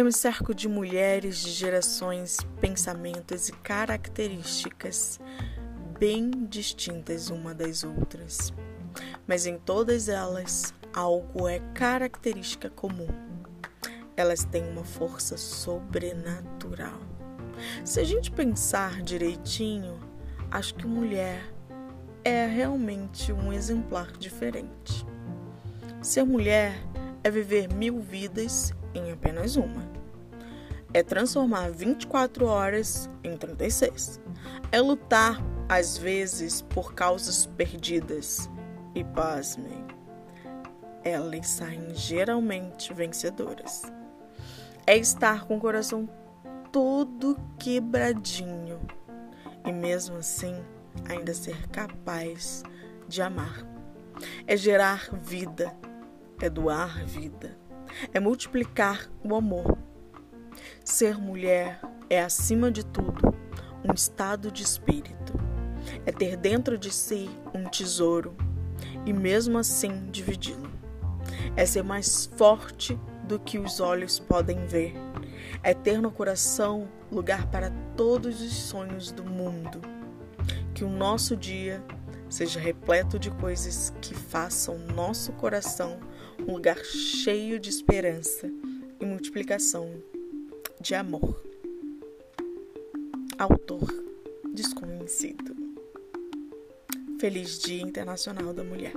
Eu me cerco de mulheres de gerações, pensamentos e características bem distintas uma das outras. Mas em todas elas, algo é característica comum. Elas têm uma força sobrenatural. Se a gente pensar direitinho, acho que mulher é realmente um exemplar diferente. Ser mulher é viver mil vidas em apenas uma. É transformar 24 horas em 36. É lutar, às vezes, por causas perdidas. E pasmem, elas saem geralmente vencedoras. É estar com o coração todo quebradinho e mesmo assim ainda ser capaz de amar. É gerar vida, é doar vida, é multiplicar o amor. Ser mulher é, acima de tudo, um estado de espírito. É ter dentro de si um tesouro e, mesmo assim, dividi-lo. É ser mais forte do que os olhos podem ver. É ter no coração lugar para todos os sonhos do mundo. Que o nosso dia seja repleto de coisas que façam nosso coração um lugar cheio de esperança e multiplicação de amor. Autor desconhecido. Feliz Dia Internacional da Mulher.